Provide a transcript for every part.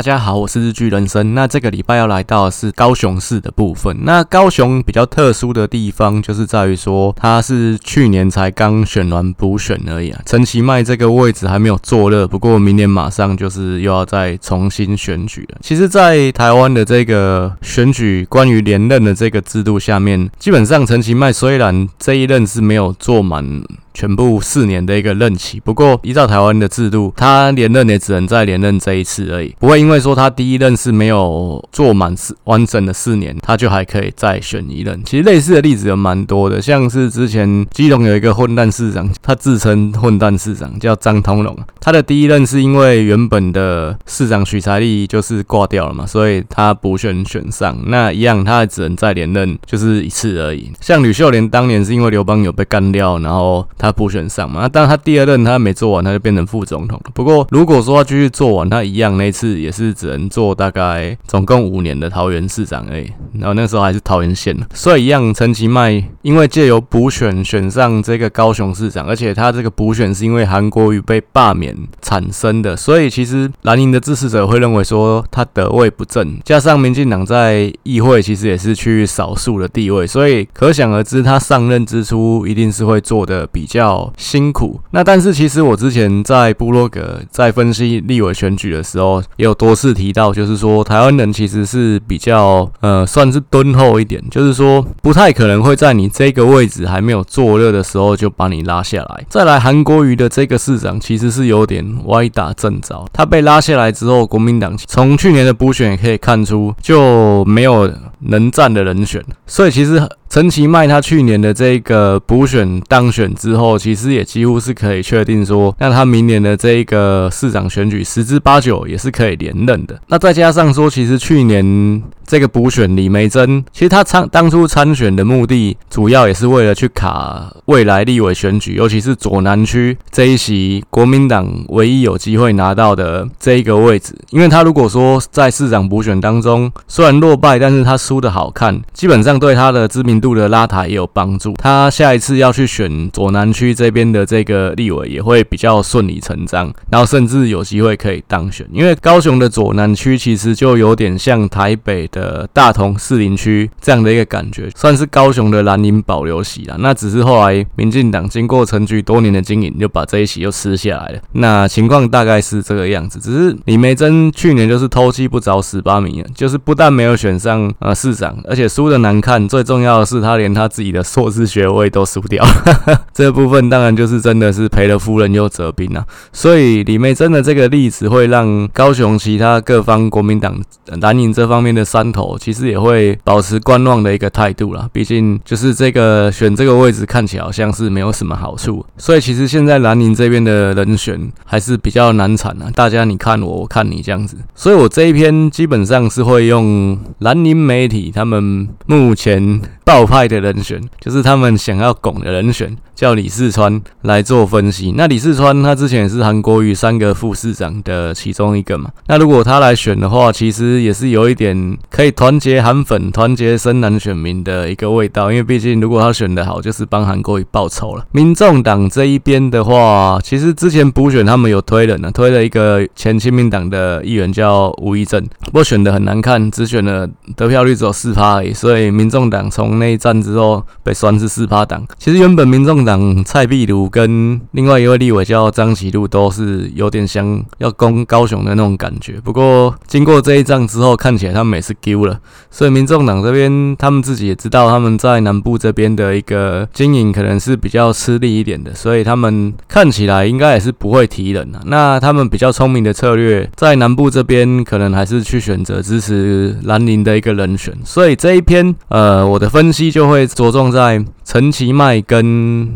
大家好，我是日剧人生。那这个礼拜要来到的是高雄市的部分。那高雄比较特殊的地方，就是在于说，它是去年才刚选完补选而已啊。陈其迈这个位置还没有坐热，不过明年马上就是又要再重新选举了。其实，在台湾的这个选举关于连任的这个制度下面，基本上陈其迈虽然这一任是没有做满。全部四年的一个任期，不过依照台湾的制度，他连任也只能再连任这一次而已，不会因为说他第一任是没有做满四完整的四年，他就还可以再选一任。其实类似的例子有蛮多的，像是之前基隆有一个混蛋市长，他自称混蛋市长，叫张通龙，他的第一任是因为原本的市长许才力就是挂掉了嘛，所以他补选选上，那一样他只能再连任就是一次而已。像吕秀莲当年是因为刘邦有被干掉，然后。他补选上嘛，那当他第二任他没做完，他就变成副总统了。不过如果说他继续做完，他一样那次也是只能做大概总共五年的桃园市长而已。然后那时候还是桃园县，所以一样陈其迈因为借由补选选上这个高雄市长，而且他这个补选是因为韩国瑜被罢免产生的，所以其实蓝营的支持者会认为说他得位不正，加上民进党在议会其实也是区域少数的地位，所以可想而知他上任之初一定是会做的比。较辛苦，那但是其实我之前在部落格在分析立委选举的时候，也有多次提到，就是说台湾人其实是比较呃算是敦厚一点，就是说不太可能会在你这个位置还没有坐热的时候就把你拉下来。再来韩国瑜的这个市长其实是有点歪打正着，他被拉下来之后，国民党从去年的补选也可以看出就没有能战的人选，所以其实。陈其迈他去年的这个补选当选之后，其实也几乎是可以确定说，那他明年的这个市长选举十之八九也是可以连任的。那再加上说，其实去年这个补选李梅珍，其实他参当初参选的目的，主要也是为了去卡未来立委选举，尤其是左南区这一席国民党唯一有机会拿到的这一个位置。因为他如果说在市长补选当中虽然落败，但是他输的好看，基本上对他的知名度的拉抬也有帮助，他下一次要去选左南区这边的这个立委也会比较顺理成章，然后甚至有机会可以当选。因为高雄的左南区其实就有点像台北的大同士林区这样的一个感觉，算是高雄的蓝营保留席啦。那只是后来民进党经过陈菊多年的经营，就把这一席又吃下来了。那情况大概是这个样子，只是李梅珍去年就是偷鸡不着蚀把米，就是不但没有选上呃市长，而且输的难看，最重要的是。他连他自己的硕士学位都输掉，这部分当然就是真的是赔了夫人又折兵啊。所以李眉蓁的这个例子会让高雄其他各方国民党蓝营这方面的山头其实也会保持观望的一个态度啦。毕竟就是这个选这个位置看起来好像是没有什么好处，所以其实现在蓝营这边的人选还是比较难产啊。大家你看我，我看你这样子，所以我这一篇基本上是会用蓝营媒体他们目前道派的人选，就是他们想要拱的人选，叫李四川来做分析。那李四川他之前也是韩国瑜三个副市长的其中一个嘛。那如果他来选的话，其实也是有一点可以团结韩粉、团结深蓝选民的一个味道。因为毕竟如果他选得好，就是帮韩国瑜报仇了。民众党这一边的话，其实之前补选他们有推人呢，推了一个前亲民党的议员叫吴怡正，不过选的很难看，只选了得票率只有四趴而已。所以民众党从那一战之后被酸是四趴党。其实原本民众党蔡壁如跟另外一位立委叫张启禄都是有点像要攻高雄的那种感觉。不过经过这一仗之后，看起来他们也是丢了。所以民众党这边他们自己也知道他们在南部这边的一个经营可能是比较吃力一点的，所以他们看起来应该也是不会提人啊。那他们比较聪明的策略在南部这边可能还是去选择支持蓝营的一个人选。所以这一篇呃我的分析就会着重在陈其迈跟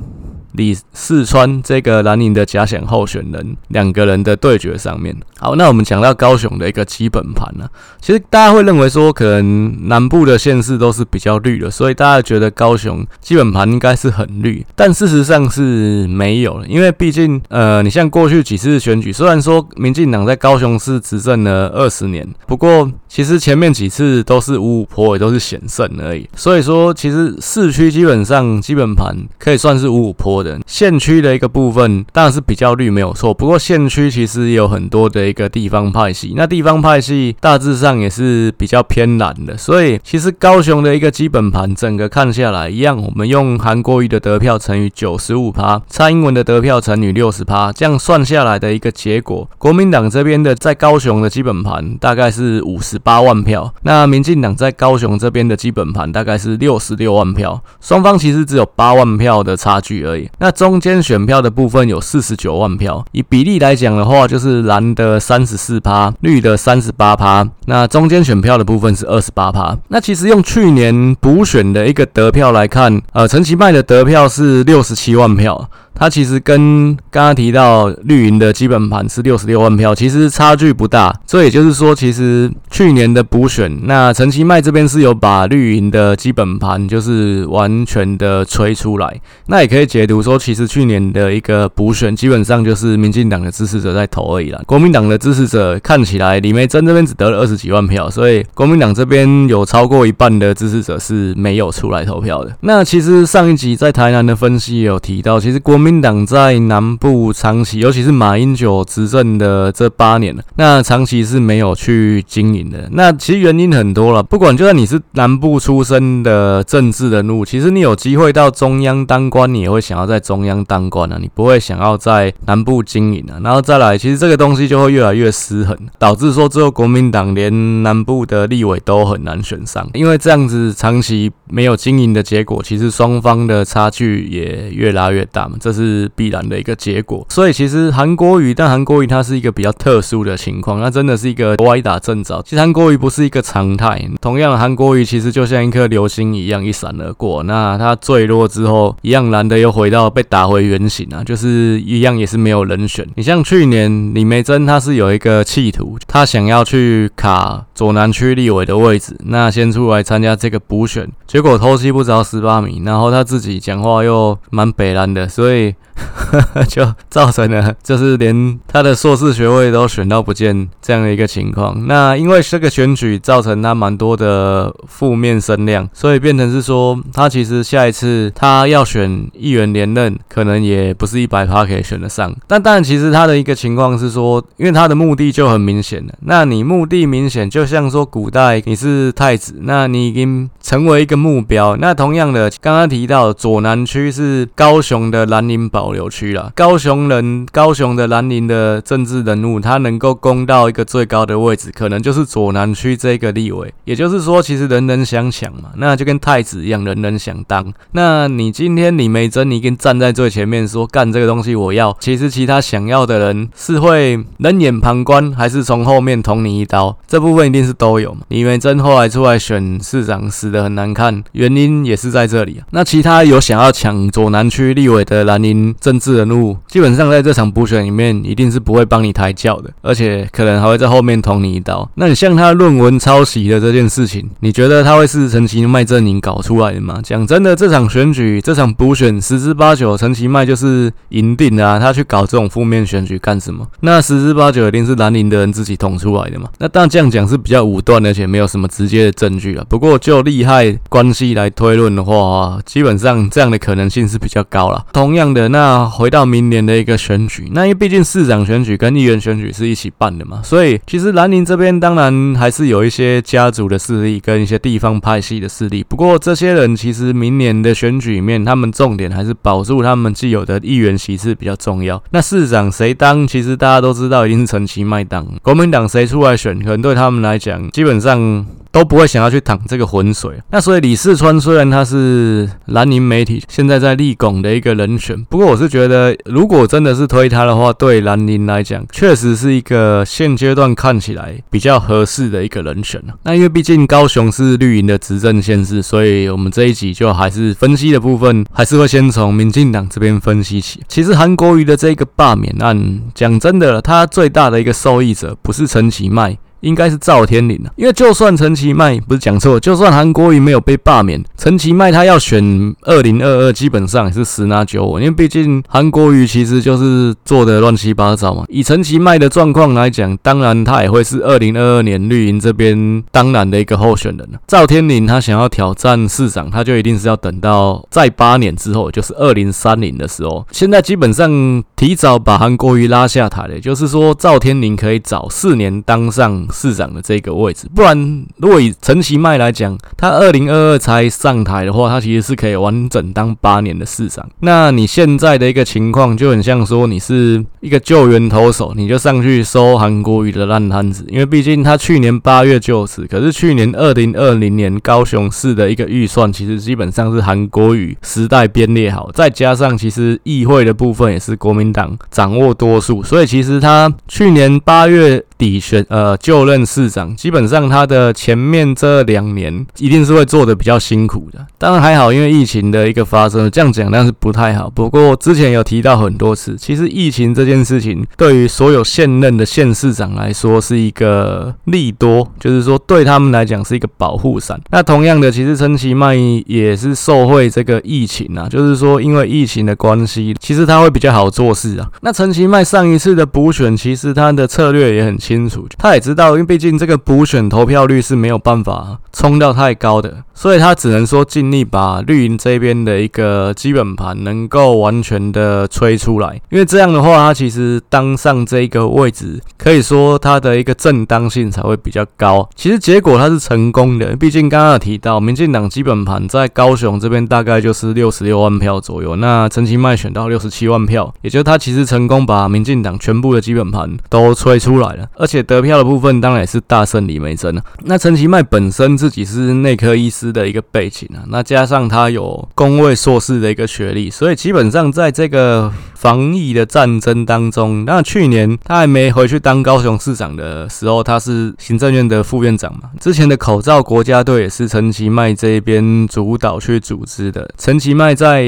李四川这个蓝营的假想候选人两个人的对决上面。好，那我们讲到高雄的一个基本盘呢，其实大家会认为说，可能南部的县市都是比较绿的，所以大家觉得高雄基本盘应该是很绿，但事实上是没有了，因为毕竟，呃，你像过去几次选举，虽然说民进党在高雄市执政了二十年，不过其实前面几次都是五五坡，也都是险胜而已，所以说其实市区基本上基本盘可以算是五五坡。的，县区的一个部分当然是比较绿没有错，不过县区其实也有很多的一个地方派系，那地方派系大致上也是比较偏蓝的，所以其实高雄的一个基本盘整个看下来一样，我们用韩国瑜的得票乘以九十五趴，蔡英文的得票乘以六十趴，这样算下来的一个结果，国民党这边的在高雄的基本盘大概是五十八万票，那民进党在高雄这边的基本盘大概是六十六万票，双方其实只有八万票的差距而已。那中间选票的部分有四十九万票，以比例来讲的话，就是蓝的三十四趴，绿的三十八趴，那中间选票的部分是二十八趴。那其实用去年补选的一个得票来看，呃，陈其迈的得票是六十七万票。它其实跟刚刚提到绿营的基本盘是六十六万票，其实差距不大。所以也就是说，其实去年的补选，那陈其迈这边是有把绿营的基本盘就是完全的吹出来。那也可以解读说，其实去年的一个补选，基本上就是民进党的支持者在投而已啦。国民党的支持者看起来李梅珍这边只得了二十几万票，所以国民党这边有超过一半的支持者是没有出来投票的。那其实上一集在台南的分析也有提到，其实国。国民党在南部长期，尤其是马英九执政的这八年了，那长期是没有去经营的。那其实原因很多了，不管就算你是南部出身的政治人物，其实你有机会到中央当官，你也会想要在中央当官啊，你不会想要在南部经营啊。然后再来，其实这个东西就会越来越失衡，导致说最后国民党连南部的立委都很难选上，因为这样子长期没有经营的结果，其实双方的差距也越拉越大嘛。这是必然的一个结果，所以其实韩国瑜，但韩国瑜它是一个比较特殊的情况，那真的是一个歪打正着。其实韩国瑜不是一个常态，同样韩国瑜其实就像一颗流星一样一闪而过，那它坠落之后，一样蓝的又回到被打回原形啊，就是一样也是没有人选。你像去年李梅珍，他是有一个企图，他想要去卡左南区立委的位置，那先出来参加这个补选，结果偷袭不着十八米，然后他自己讲话又蛮北蓝的，所以。就造成了，就是连他的硕士学位都选到不见这样的一个情况。那因为这个选举造成他蛮多的负面声量，所以变成是说，他其实下一次他要选议员连任，可能也不是一百趴可以选得上。但当然，其实他的一个情况是说，因为他的目的就很明显了。那你目的明显，就像说古代你是太子，那你已经成为一个目标。那同样的，刚刚提到左南区是高雄的蓝林保留区了，高雄人，高雄的兰陵的政治人物，他能够攻到一个最高的位置，可能就是左南区这个立委。也就是说，其实人人想抢嘛，那就跟太子一样，人人想当。那你今天李梅珍，你跟站在最前面说干这个东西，我要。其实其他想要的人是会冷眼旁观，还是从后面捅你一刀？这部分一定是都有嘛。李梅珍后来出来选市长，死的很难看，原因也是在这里啊。那其他有想要抢左南区立委的蓝营。政治人物基本上在这场补选里面一定是不会帮你抬轿的，而且可能还会在后面捅你一刀。那你像他论文抄袭的这件事情，你觉得他会是陈其迈阵营搞出来的吗？讲真的，这场选举这场补选十之八九陈其迈就是赢定啊！他去搞这种负面选举干什么？那十之八九一定是蓝营的人自己捅出来的嘛？那当然这样讲是比较武断，而且没有什么直接的证据了。不过就利害关系来推论的话，基本上这样的可能性是比较高了。同样的那。回到明年的一个选举，那因为毕竟市长选举跟议员选举是一起办的嘛，所以其实兰陵这边当然还是有一些家族的势力跟一些地方派系的势力。不过这些人其实明年的选举里面，他们重点还是保住他们既有的议员席次比较重要。那市长谁当，其实大家都知道，一定是陈其迈当。国民党谁出来选，可能对他们来讲，基本上。都不会想要去淌这个浑水。那所以李四川虽然他是蓝营媒体现在在立拱的一个人选，不过我是觉得，如果真的是推他的话，对蓝营来讲，确实是一个现阶段看起来比较合适的一个人选。那因为毕竟高雄是绿营的执政县市，所以我们这一集就还是分析的部分，还是会先从民进党这边分析起。其实韩国瑜的这个罢免案，讲真的，他最大的一个受益者不是陈其迈。应该是赵天麟了，因为就算陈其迈不是讲错，就算韩国瑜没有被罢免，陈其迈他要选二零二二，基本上也是十拿九稳，因为毕竟韩国瑜其实就是做的乱七八糟嘛。以陈其迈的状况来讲，当然他也会是二零二二年绿营这边当然的一个候选人了。赵天麟他想要挑战市长，他就一定是要等到在八年之后，就是二零三零的时候。现在基本上提早把韩国瑜拉下台了，也就是说赵天麟可以早四年当上市长的这个位置。不然，如果以陈其迈来讲，他二零二二才上台的话，他其实是可以完整当八年的市长。那你现在的一个情况就很像说，你是一个救援投手，你就上去收韩国瑜的烂摊子，因为毕竟他去年八月就职，可是去年二零二零年高雄市的一个预算，其实基本上是韩国瑜时代编列好，再加上其实议会的部分也是国民党掌握多数，所以其实他去年八月。底选呃就任市长，基本上他的前面这两年一定是会做的比较辛苦的。当然还好，因为疫情的一个发生，这样讲但是不太好。不过之前有提到很多次，其实疫情这件事情对于所有现任的县市长来说是一个利多，就是说对他们来讲是一个保护伞。那同样的，其实陈其迈也是受惠这个疫情啊，就是说因为疫情的关系，其实他会比较好做事啊。那陈其迈上一次的补选，其实他的策略也很清楚，他也知道，因为毕竟这个补选投票率是没有办法冲到太高的，所以他只能说尽力把绿营这边的一个基本盘能够完全的吹出来，因为这样的话，他其实当上这一个位置，可以说他的一个正当性才会比较高。其实结果他是成功的，毕竟刚刚有提到，民进党基本盘在高雄这边大概就是六十六万票左右，那陈其迈选到六十七万票，也就是他其实成功把民进党全部的基本盘都吹出来了。而且得票的部分当然也是大胜李梅珍啊。那陈其迈本身自己是内科医师的一个背景啊，那加上他有公卫硕士的一个学历，所以基本上在这个防疫的战争当中，那去年他还没回去当高雄市长的时候，他是行政院的副院长嘛。之前的口罩国家队也是陈其迈这边主导去组织的。陈其迈在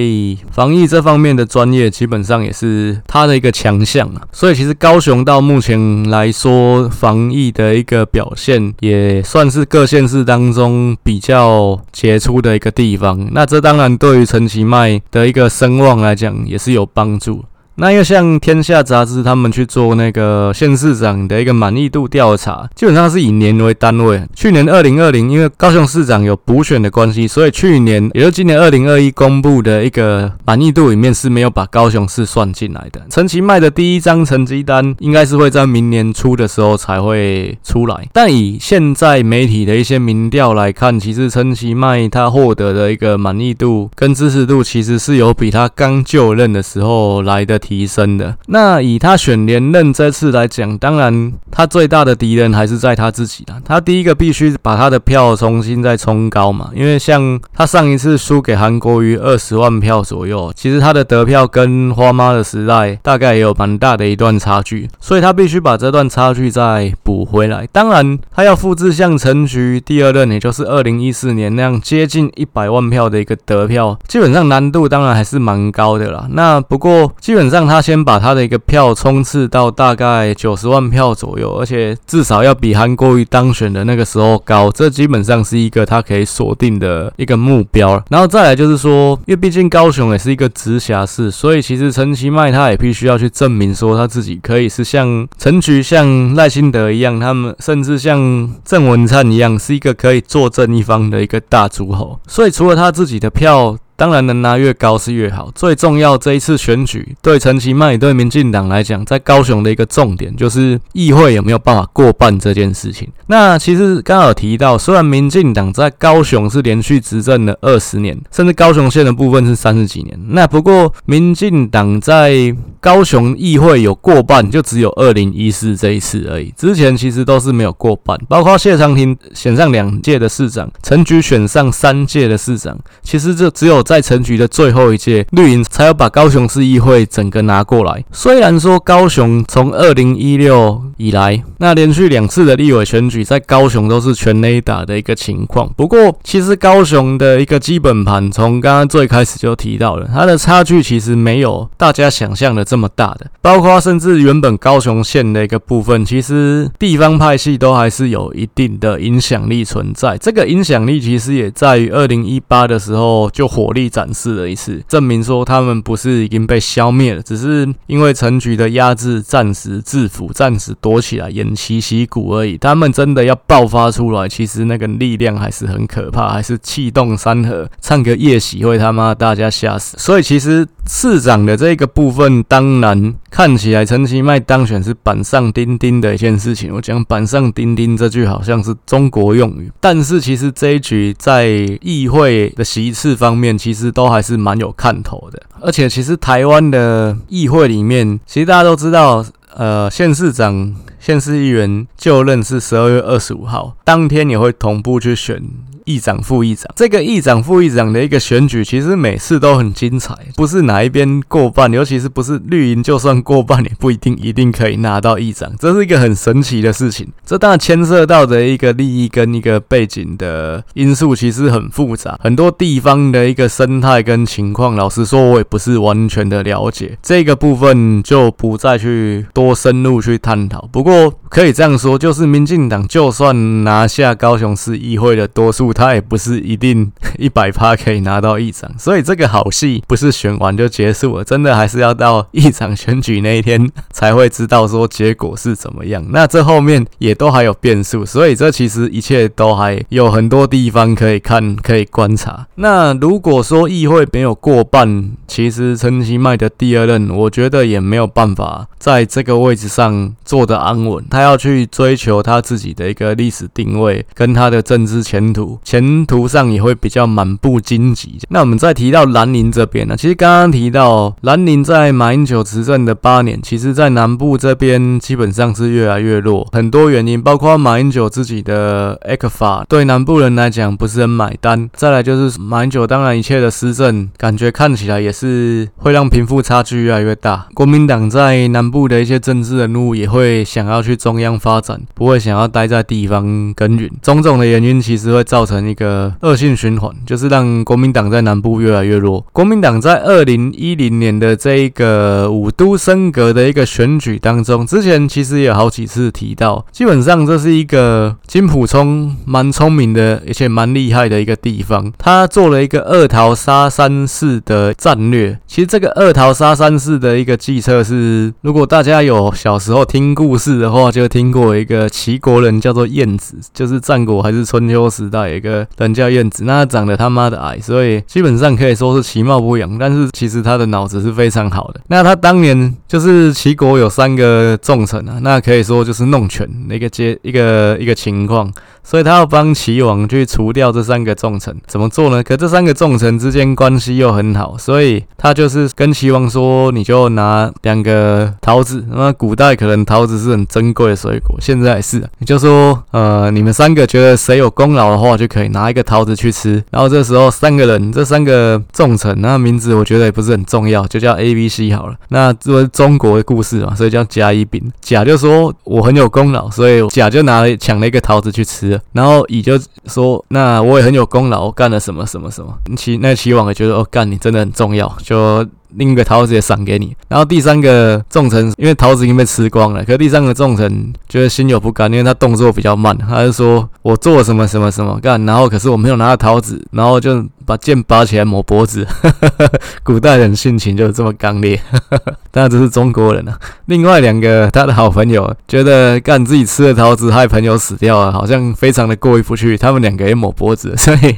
防疫这方面的专业，基本上也是他的一个强项啊。所以其实高雄到目前来说，多防疫的一个表现，也算是各县市当中比较杰出的一个地方。那这当然对于陈其迈的一个声望来讲，也是有帮助。那又像天下杂志他们去做那个县市长的一个满意度调查，基本上是以年为单位。去年二零二零，因为高雄市长有补选的关系，所以去年也就今年二零二一公布的一个满意度里面是没有把高雄市算进来的。陈其迈的第一张成绩单应该是会在明年初的时候才会出来。但以现在媒体的一些民调来看，其实陈其迈他获得的一个满意度跟支持度，其实是有比他刚就任的时候来的。提升的。那以他选连任这次来讲，当然他最大的敌人还是在他自己啦。他第一个必须把他的票重新再冲高嘛，因为像他上一次输给韩国瑜二十万票左右，其实他的得票跟花妈的时代大概也有蛮大的一段差距，所以他必须把这段差距再补回来。当然，他要复制像陈菊第二任，也就是二零一四年那样接近一百万票的一个得票，基本上难度当然还是蛮高的啦。那不过基本上。让他先把他的一个票冲刺到大概九十万票左右，而且至少要比韩国瑜当选的那个时候高，这基本上是一个他可以锁定的一个目标。然后再来就是说，因为毕竟高雄也是一个直辖市，所以其实陈其迈他也必须要去证明说他自己可以是像陈菊、像赖清德一样，他们甚至像郑文灿一样，是一个可以坐镇一方的一个大诸侯。所以除了他自己的票。当然能拿越高是越好。最重要这一次选举，对陈其迈对民进党来讲，在高雄的一个重点就是议会有没有办法过半这件事情。那其实刚好提到，虽然民进党在高雄是连续执政了二十年，甚至高雄县的部分是三十几年。那不过民进党在高雄议会有过半，就只有二零一四这一次而已。之前其实都是没有过半，包括谢长廷选上两届的市长，陈菊选上三届的市长，其实就只有。在陈局的最后一届，绿营才有把高雄市议会整个拿过来。虽然说高雄从二零一六以来，那连续两次的立委选举在高雄都是全雷打的一个情况。不过，其实高雄的一个基本盘，从刚刚最开始就提到了，它的差距其实没有大家想象的这么大的。包括甚至原本高雄县的一个部分，其实地方派系都还是有一定的影响力存在。这个影响力其实也在于二零一八的时候就火力展示了一次，证明说他们不是已经被消灭了，只是因为陈局的压制暂时制服，暂时躲起来偃旗息鼓而已。他们真的要爆发出来，其实那个力量还是很可怕，还是气动山河，唱个夜袭会他妈大家吓死。所以其实市长的这个部分，当然看起来陈其迈当选是板上钉钉的一件事情。我讲板上钉钉这句好像是中国用语，但是其实这一局在议会的席次方面，其实都还是蛮有看头的。而且其实台湾的议会里面，其实大家都知道，呃，县市长、县市议员就任是十二月二十五号，当天也会同步去选。议长、副议长，这个议长、副议长的一个选举，其实每次都很精彩，不是哪一边过半，尤其是不是绿营，就算过半也不一定一定可以拿到议长，这是一个很神奇的事情。这当然牵涉到的一个利益跟一个背景的因素，其实很复杂，很多地方的一个生态跟情况，老实说，我也不是完全的了解，这个部分就不再去多深入去探讨。不过可以这样说，就是民进党就算拿下高雄市议会的多数，他也不是一定 一百趴可以拿到议长，所以这个好戏不是选完就结束了，真的还是要到议长选举那一天才会知道说结果是怎么样。那这后面也都还有变数，所以这其实一切都还有很多地方可以看、可以观察。那如果说议会没有过半，其实陈其迈的第二任，我觉得也没有办法在这个位置上坐得安稳，他要去追求他自己的一个历史定位跟他的政治前途。前途上也会比较满布荆棘。那我们再提到蓝营这边呢，其实刚刚提到蓝营在马英九执政的八年，其实在南部这边基本上是越来越弱。很多原因，包括马英九自己的 ECFA 对南部人来讲不是很买单。再来就是马英九当然一切的施政，感觉看起来也是会让贫富差距越来越大。国民党在南部的一些政治人物也会想要去中央发展，不会想要待在地方耕耘。种种的原因其实会造成。成一个恶性循环，就是让国民党在南部越来越弱。国民党在二零一零年的这一个五都升格的一个选举当中，之前其实也有好几次提到，基本上这是一个金溥聪蛮聪明的，而且蛮厉害的一个地方。他做了一个二桃杀三式的战略。其实这个二桃杀三式的一个计策是，如果大家有小时候听故事的话，就听过一个齐国人叫做晏子，就是战国还是春秋时代一个。个人叫燕子，那长得他妈的矮，所以基本上可以说是其貌不扬。但是其实他的脑子是非常好的。那他当年就是齐国有三个重臣啊，那可以说就是弄权的一个阶一个一个情况。所以他要帮齐王去除掉这三个重臣，怎么做呢？可这三个重臣之间关系又很好，所以他就是跟齐王说：“你就拿两个桃子。那古代可能桃子是很珍贵的水果，现在也是。你就说，呃，你们三个觉得谁有功劳的话，就可以拿一个桃子去吃。然后这时候三个人，这三个重臣，那名字我觉得也不是很重要，就叫 A、B、C 好了。那这是中国的故事嘛，所以叫甲、乙、丙。甲就说我很有功劳，所以甲就拿了抢了一个桃子去吃。”然后乙就说：“那我也很有功劳，我干了什么什么什么。”齐那齐王也觉得：“哦，干你真的很重要。”就。另一个桃子也赏给你，然后第三个重臣因为桃子已经被吃光了，可是第三个重臣觉得心有不甘，因为他动作比较慢，他就说：“我做了什么什么什么干，然后可是我没有拿到桃子，然后就把剑拔起来抹脖子。”古代人性情就是这么刚烈，当然这是中国人啊。另外两个他的好朋友觉得干自己吃的桃子害朋友死掉了，好像非常的过意不去，他们两个也抹脖子，所以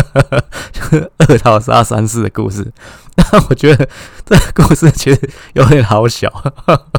就是二桃杀三士的故事。我觉得这故事其实有点好笑，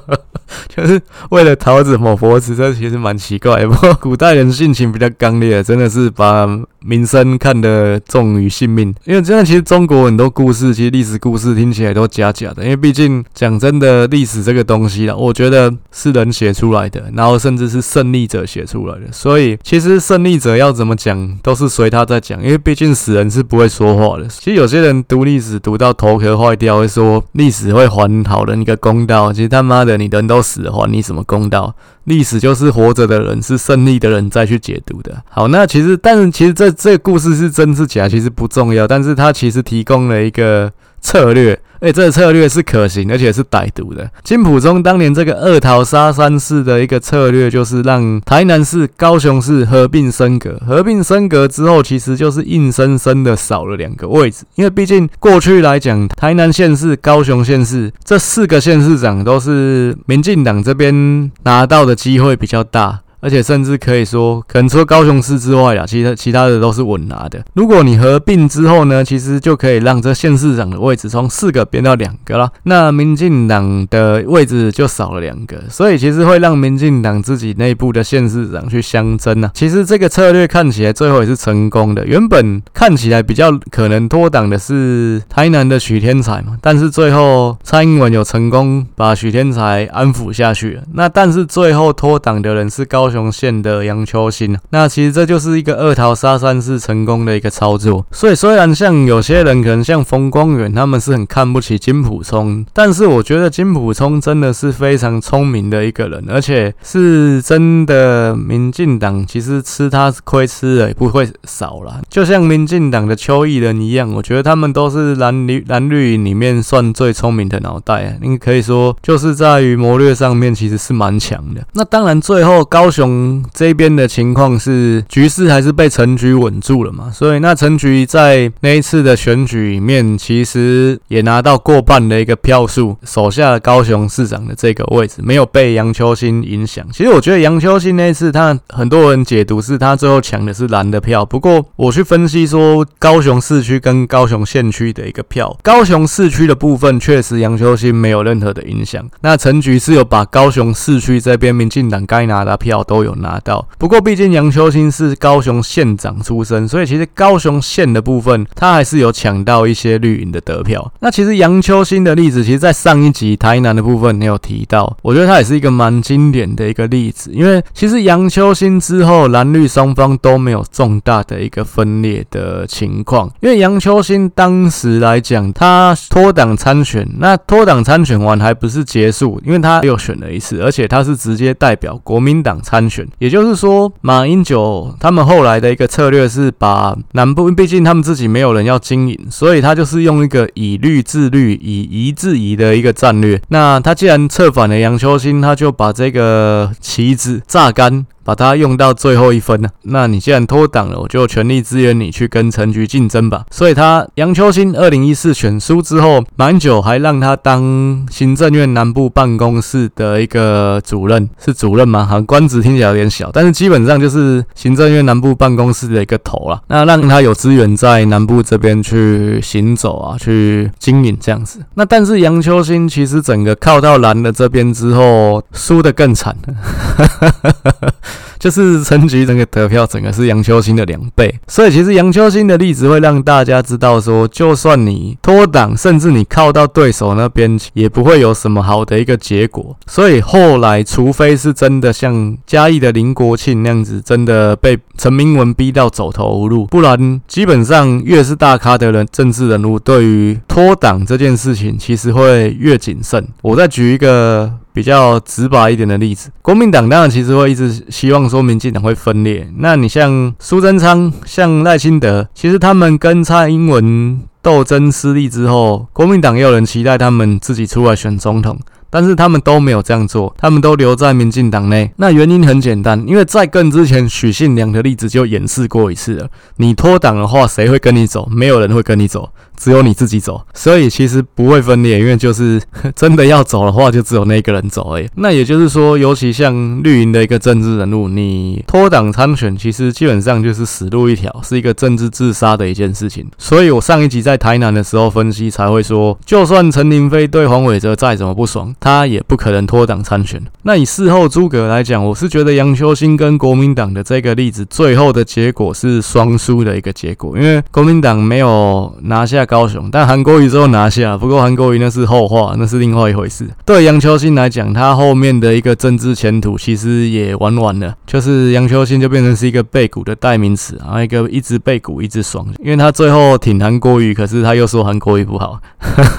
就是为了桃子抹脖子，这其实蛮奇怪。不过古代人性情比较刚烈，真的是把名声看得重于性命。因为真的，其实中国很多故事，其实历史故事听起来都假假的。因为毕竟讲真的，历史这个东西啦，我觉得是人写出来的，然后甚至是胜利者写出来的。所以其实胜利者要怎么讲，都是随他在讲。因为毕竟死人是不会说话的。其实有些人读历史读到头壳坏掉，会说历史会还好人一个公道。其实他妈的，你人都死了，还你什么公道？历史就是活着的人，是胜利的人再去解读的。好，那其实，但是其实这这个故事是真是假，其实不重要。但是它其实提供了一个策略。哎，这个策略是可行，而且是歹毒的。金溥中当年这个二桃杀三士的一个策略，就是让台南市、高雄市合并升格。合并升格之后，其实就是硬生生的少了两个位置。因为毕竟过去来讲，台南县市、高雄县市这四个县市长都是民进党这边拿到的机会比较大。而且甚至可以说，可能除了高雄市之外啦，其他其他的都是稳拿的。如果你合并之后呢，其实就可以让这县市长的位置从四个变到两个啦。那民进党的位置就少了两个，所以其实会让民进党自己内部的县市长去相争啊。其实这个策略看起来最后也是成功的。原本看起来比较可能脱党的是台南的许添财嘛，但是最后蔡英文有成功把许添财安抚下去了。那但是最后脱党的人是高。高雄县的杨秋兴，那其实这就是一个二桃杀三是成功的一个操作。所以虽然像有些人可能像冯光远，他们是很看不起金普聪，但是我觉得金普聪真的是非常聪明的一个人，而且是真的民进党其实吃他亏吃的也不会少啦。就像民进党的邱毅人一样，我觉得他们都是蓝绿蓝绿营里面算最聪明的脑袋啊，应该可以说就是在于谋略上面其实是蛮强的。那当然最后高雄。雄这边的情况是局势还是被陈菊稳住了嘛？所以那陈菊在那一次的选举里面，其实也拿到过半的一个票数，手下的高雄市长的这个位置，没有被杨秋兴影响。其实我觉得杨秋兴那次，他很多人解读是他最后抢的是蓝的票。不过我去分析说，高雄市区跟高雄县区的一个票，高雄市区的部分确实杨秋兴没有任何的影响。那陈菊是有把高雄市区这边民进党该拿的票。都有拿到，不过毕竟杨秋兴是高雄县长出身，所以其实高雄县的部分他还是有抢到一些绿营的得票。那其实杨秋兴的例子，其实在上一集台南的部分你有提到，我觉得他也是一个蛮经典的一个例子，因为其实杨秋兴之后蓝绿双方都没有重大的一个分裂的情况，因为杨秋兴当时来讲，他脱党参选，那脱党参选完还不是结束，因为他又选了一次，而且他是直接代表国民党参。安全，也就是说，马英九他们后来的一个策略是把南部，毕竟他们自己没有人要经营，所以他就是用一个以律治律、以夷制夷的一个战略。那他既然策反了杨秋兴，他就把这个旗子榨干。把它用到最后一分呢？那你既然脱党了，我就全力支援你去跟陈菊竞争吧。所以他杨秋兴二零一四选输之后，蛮久还让他当行政院南部办公室的一个主任，是主任吗？好像官职听起来有点小，但是基本上就是行政院南部办公室的一个头啦。那让他有资源在南部这边去行走啊，去经营这样子。那但是杨秋兴其实整个靠到蓝的这边之后，输得更惨了。就是陈菊整个得票，整个是杨秋兴的两倍，所以其实杨秋兴的例子会让大家知道说，就算你脱党，甚至你靠到对手那边，也不会有什么好的一个结果。所以后来，除非是真的像嘉义的林国庆那样子，真的被陈明文逼到走投无路，不然基本上越是大咖的人，政治人物对于脱党这件事情，其实会越谨慎。我再举一个。比较直白一点的例子，国民党当然其实会一直希望说民进党会分裂。那你像苏贞昌、像赖清德，其实他们跟蔡英文斗争失利之后，国民党也有人期待他们自己出来选总统。但是他们都没有这样做，他们都留在民进党内。那原因很简单，因为在更之前，许信良的例子就演示过一次了。你脱党的话，谁会跟你走？没有人会跟你走。只有你自己走，所以其实不会分裂，因为就是 真的要走的话，就只有那个人走而已。那也就是说，尤其像绿营的一个政治人物，你脱党参选，其实基本上就是死路一条，是一个政治自杀的一件事情。所以我上一集在台南的时候分析才会说，就算陈亭妃对黄伟哲再怎么不爽，他也不可能脱党参选。那以事后诸葛来讲，我是觉得杨秋兴跟国民党的这个例子，最后的结果是双输的一个结果，因为国民党没有拿下高雄，但韩国瑜之后拿下。不过韩国瑜那是后话，那是另外一回事。对杨秋兴来讲，他后面的一个政治前途其实也玩完了，就是杨秋兴就变成是一个背骨的代名词，然后一个一直背骨一直爽，因为他最后挺韩国瑜，可是他又说韩国瑜不好。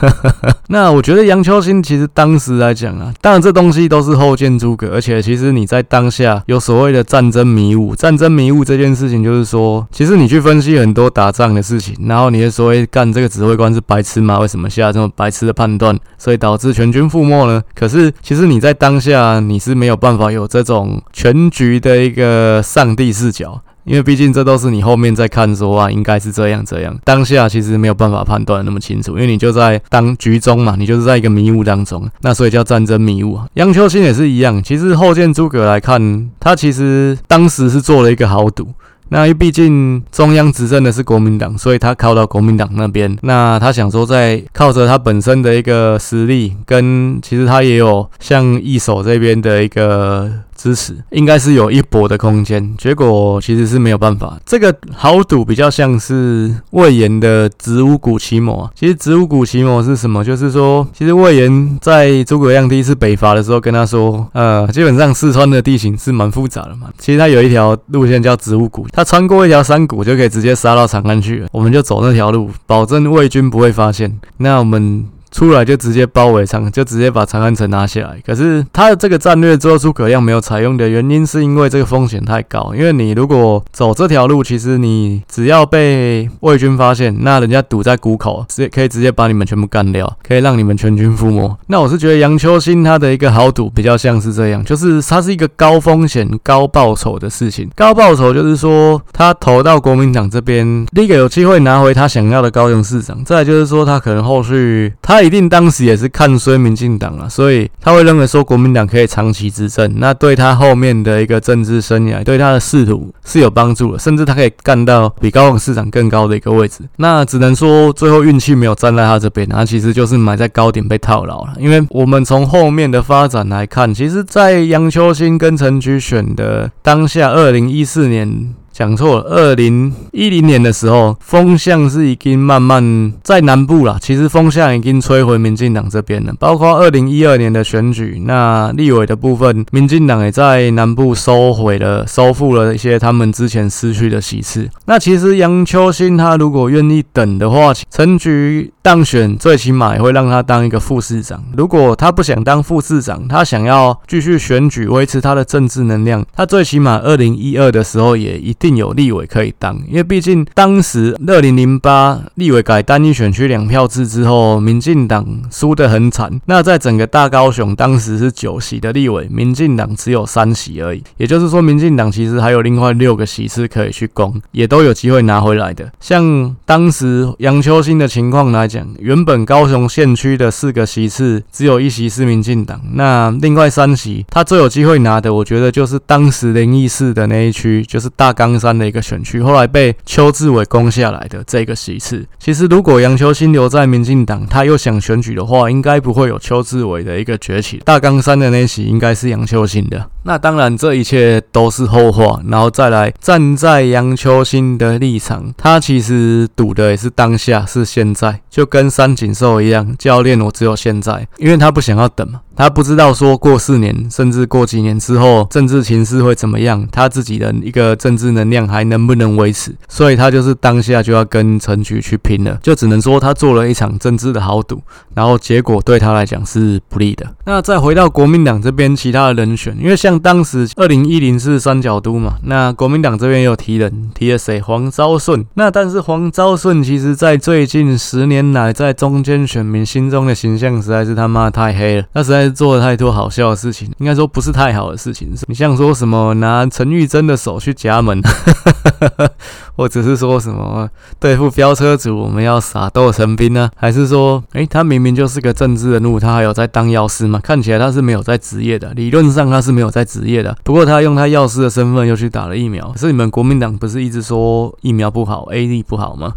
那我觉得杨秋兴其实当时来讲啊，当然这东西都是后见诸葛，而且其实你在当下有所谓的战争迷雾，战争迷雾这件事情就是说，其实你去分析很多打仗的事情，然后你的所谓干这这个指挥官是白痴吗？为什么下这么白痴的判断，所以导致全军覆没呢？可是其实你在当下你是没有办法有这种全局的一个上帝视角。因为毕竟这都是你后面在看说啊，应该是这样这样。当下其实没有办法判断那么清楚，因为你就在当局中嘛，你就是在一个迷雾当中，那所以叫战争迷雾啊。杨秋兴也是一样，其实后见诸葛来看，他其实当时是做了一个豪赌。那因为毕竟中央执政的是国民党，所以他靠到国民党那边。那他想说，在靠着他本身的一个实力，跟其实他也有像一手这边的一个。支持应该是有一搏的空间，结果其实是没有办法。这个豪赌比较像是魏延的子午谷奇谋啊。其实子午谷奇谋是什么？就是说，其实魏延在诸葛亮第一次北伐的时候跟他说，呃，基本上四川的地形是蛮复杂的嘛。其实他有一条路线叫子午谷，他穿过一条山谷就可以直接杀到长安去了。我们就走那条路，保证魏军不会发现。那我们。出来就直接包围长，就直接把长安城拿下来。可是他的这个战略，之后诸葛亮没有采用的原因，是因为这个风险太高。因为你如果走这条路，其实你只要被魏军发现，那人家堵在谷口，直接可以直接把你们全部干掉，可以让你们全军覆没。那我是觉得杨秋兴他的一个豪赌比较像是这样，就是他是一个高风险高报酬的事情。高报酬就是说他投到国民党这边，第一个有机会拿回他想要的高雄市长，再就是说他可能后续他。他一定当时也是看衰民进党啊，所以他会认为说国民党可以长期执政，那对他后面的一个政治生涯，对他的仕途是有帮助的，甚至他可以干到比高雄市长更高的一个位置。那只能说最后运气没有站在他这边，他其实就是埋在高点被套牢了。因为我们从后面的发展来看，其实，在杨秋兴跟陈菊选的当下，二零一四年。讲错了，二零一零年的时候，风向是已经慢慢在南部了。其实风向已经吹回民进党这边了。包括二零一二年的选举，那立委的部分，民进党也在南部收回了、收复了一些他们之前失去的席次。那其实杨秋兴他如果愿意等的话，陈菊当选，最起码也会让他当一个副市长。如果他不想当副市长，他想要继续选举维持他的政治能量，他最起码二零一二的时候也一定。有立委可以当，因为毕竟当时二零零八立委改单一选区两票制之后，民进党输得很惨。那在整个大高雄，当时是九席的立委，民进党只有三席而已。也就是说，民进党其实还有另外六个席次可以去攻，也都有机会拿回来的。像当时杨秋兴的情况来讲，原本高雄县区的四个席次，只有一席是民进党，那另外三席他最有机会拿的，我觉得就是当时灵异市的那一区，就是大冈山的一个选区，后来被邱志伟攻下来的这个席次，其实如果杨秋兴留在民进党，他又想选举的话，应该不会有邱志伟的一个崛起。大冈山的那席应该是杨秋兴的。那当然，这一切都是后话。然后再来站在杨秋兴的立场，他其实赌的也是当下，是现在，就跟三井寿一样，教练我只有现在，因为他不想要等嘛。他不知道说过四年，甚至过几年之后，政治情势会怎么样，他自己的一个政治能能量还能不能维持，所以他就是当下就要跟陈菊去拼了，就只能说他做了一场政治的豪赌，然后结果对他来讲是不利的。那再回到国民党这边，其他的人选，因为像当时二零一零是三角都嘛，那国民党这边又提人，提了谁？黄昭顺。那但是黄昭顺其实在最近十年来，在中间选民心中的形象实在是他妈太黑了，那实在是。做了太多好笑的事情，应该说不是太好的事情。你像说什么拿陈玉珍的手去夹门，或者是说什么对付飙车族我们要撒豆成兵呢？还是说，诶，他明明就是个政治人物，他还有在当药师吗？看起来他是没有在职业的，理论上他是没有在职业的。不过他用他药师的身份又去打了疫苗，可是你们国民党不是一直说疫苗不好，AD 不好吗？